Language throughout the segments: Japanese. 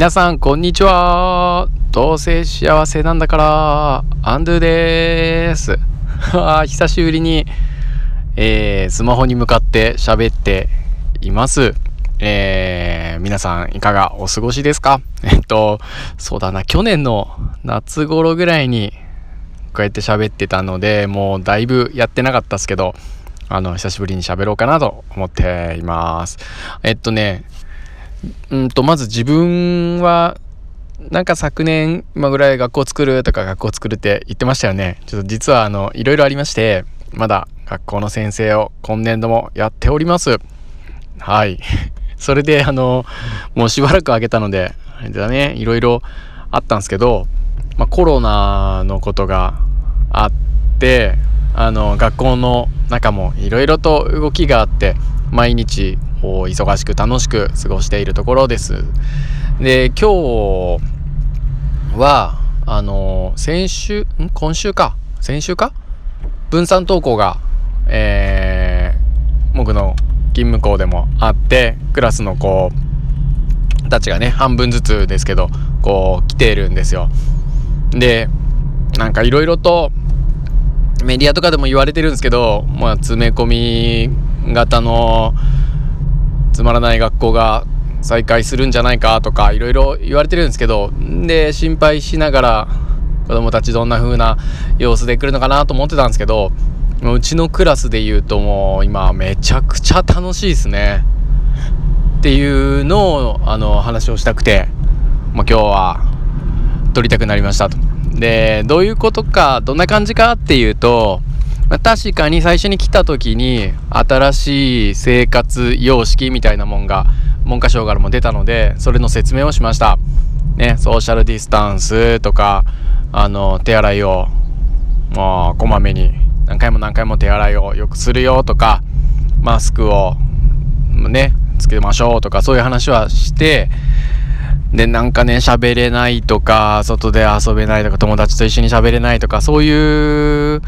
皆さん、こんにちは。どうせ幸せなんだから、アンドゥです。久しぶりに、えースマホに向かって喋っています。えー皆さん、いかがお過ごしですか？えっと、そうだな、去年の夏頃ぐらいに、こうやって喋ってたので、もうだいぶやってなかったですけど、あの、久しぶりに喋ろうかなと思っています。えっとね、うんと、まず自分は、なんか昨年、今ぐらい学校作るとか学校作るって言ってましたよね。ちょっと実はあの、いろいろありまして、まだ学校の先生を今年度もやっております。はい。それであの、もうしばらく空けたので、あれだね、いろいろあったんですけど、まあ、コロナのことがあって、あの、学校の中もいろいろと動きがあって、毎日忙しく楽しく過ごしているところです。で、今日は、あの、先週、ん？今週か先週か？分散登校が、えー僕の勤務校でもあって、クラスの子たちがね、半分ずつですけど、こう来ているんですよ。で、なんかいろいろとメディアとかでも言われてるんですけど、まあ、詰め込み型のつまらない学校が再開するんじゃないかとかいろいろ言われてるんですけどで心配しながら子供たちどんな風な様子で来るのかなと思ってたんですけどううちのクラスで言うともう今めちゃくちゃ楽しいですねっていうのをあの話をしたくて、まあ、今日は撮りたくなりましたと。でどういうことかどんな感じかっていうと、まあ確かに最初に来た時に新しい生活様式みたいなもんが文科省からも出たのでそれの説明をしました。ね、ソーシャルディスタンスとかあの手洗いをもうこまめに何回も何回も手洗いをよくするよとかマスクをねつけましょうとかそういう話はしてでなんかね喋れないとか外で遊べないとか友達と一緒に喋れないとかそういう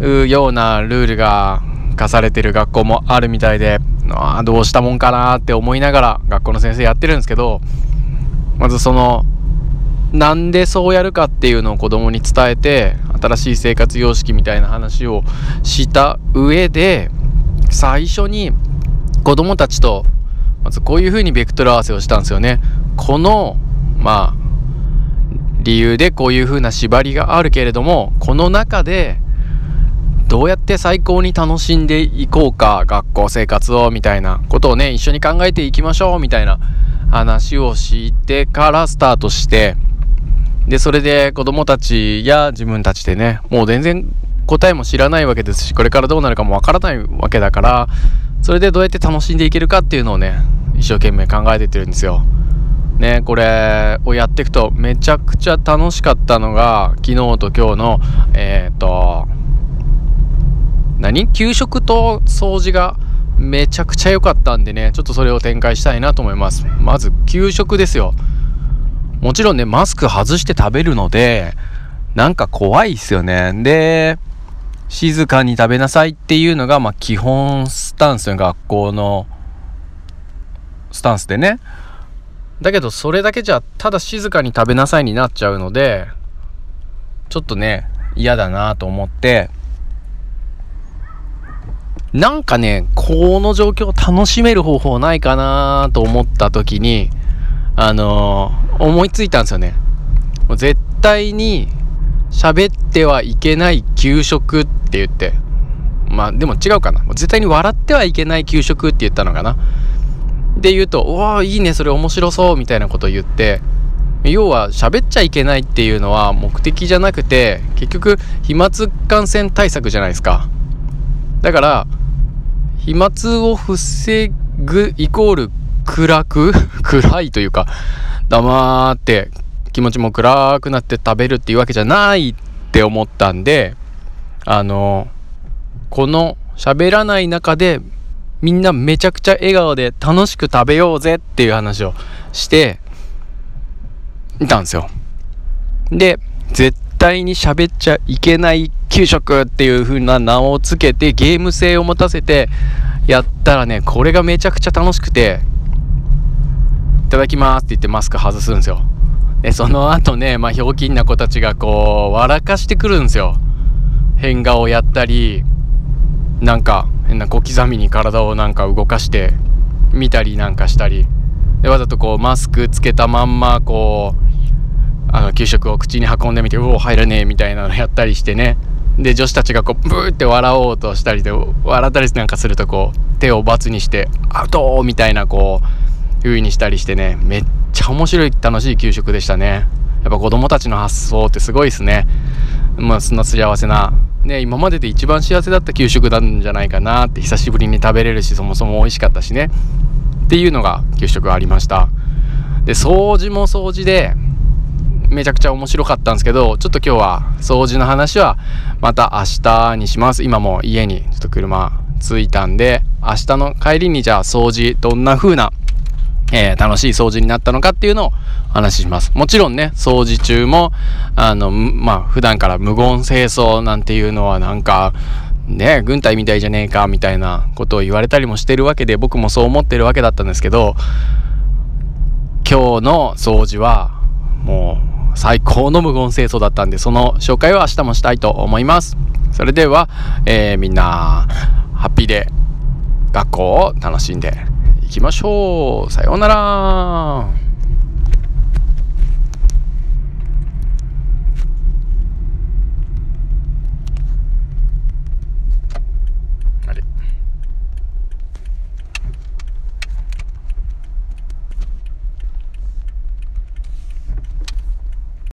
ようなルールが課されてる学校もあるみたいであどうしたもんかなって思いながら学校の先生やってるんですけどまずそのなんでそうやるかっていうのを子供に伝えて新しい生活様式みたいな話をした上で最初に子供たちとまずこういうふうにベクトル合わせをしたんですよね。このまあ理由でこういうふうな縛りがあるけれどもこの中でどうやって最高に楽しんでいこうか学校生活をみたいなことをね一緒に考えていきましょうみたいな話をしてからスタートしてでそれで子供たちや自分たちでねもう全然答えも知らないわけですしこれからどうなるかもわからないわけだからそれでどうやって楽しんでいけるかっていうのをね一生懸命考えてってるんですよ。ねこれをやっていくとめちゃくちゃ楽しかったのが昨日と今日のえっ、と何？給食と掃除がめちゃくちゃ良かったんでねちょっとそれを展開したいなと思います。まず給食ですよ。もちろんねマスク外して食べるのでなんか怖いっすよね。で静かに食べなさいっていうのが、まあ、基本スタンスの学校のスタンスでね。だけどそれだけじゃただ静かに食べなさいになっちゃうのでちょっとね嫌だなと思って。なんかねこの状況を楽しめる方法ないかなと思った時にあのー思いついたんですよね。もう絶対に喋ってはいけない給食って言って。まあでも違うかな。絶対に笑ってはいけない給食って言ったのかな。で言うと「うわーいいねそれ面白そう」みたいなことを言って。要は喋っちゃいけないっていうのは目的じゃなくて結局飛沫感染対策じゃないですか。だから飛沫を防ぐイコール暗く？暗いというか黙って気持ちも暗くなって食べるっていうわけじゃないって思ったんであのこの喋らない中でみんなめちゃくちゃ笑顔で楽しく食べようぜっていう話をしていたんですよ。で絶対に喋っちゃいけない給食っていう風な名をつけてゲーム性を持たせてやったらねこれがめちゃくちゃ楽しくていただきます」って言ってマスク外すんですよでその後ねまあひょうきんな子たちがこう笑かしてくるんですよ。変顔やったりなんか変な小刻みに体をなんか動かして見たりなんかしたり。でわざとこうマスクつけたまんまこうあの給食を口に運んでみてうお入らねえみたいなのやったりしてね。で女子たちがこうブーって笑おうとしたりで笑ったりなんかするとこう手を罰にしてアウトみたいなこう風にしたりしてね。めっちゃ面白い楽しい給食でしたね。やっぱ子供たちの発想ってすごいですね。まあそんな幸せなね今までで一番幸せだった給食なんじゃないかなって久しぶりに食べれるしそもそも美味しかったしね。っていうのが給食ありました。で掃除も掃除でめちゃくちゃ面白かったんですけどちょっと今日は掃除の話はまた明日にします。今も家にちょっと車着いたんで明日の帰りにじゃあ掃除どんな風なえー、楽しい掃除になったのかっていうのを話します。もちろんね、掃除中も、あの、まあ、普段から無言清掃なんていうのはなんか、ね、軍隊みたいじゃねえかみたいなことを言われたりもしてるわけで僕もそう思ってるわけだったんですけど今日の掃除はもう最高の無言清掃だったんでその紹介は明日もしたいと思いますそれでは、えー、みんなハッピーで学校を楽しんできましょう。さようなら。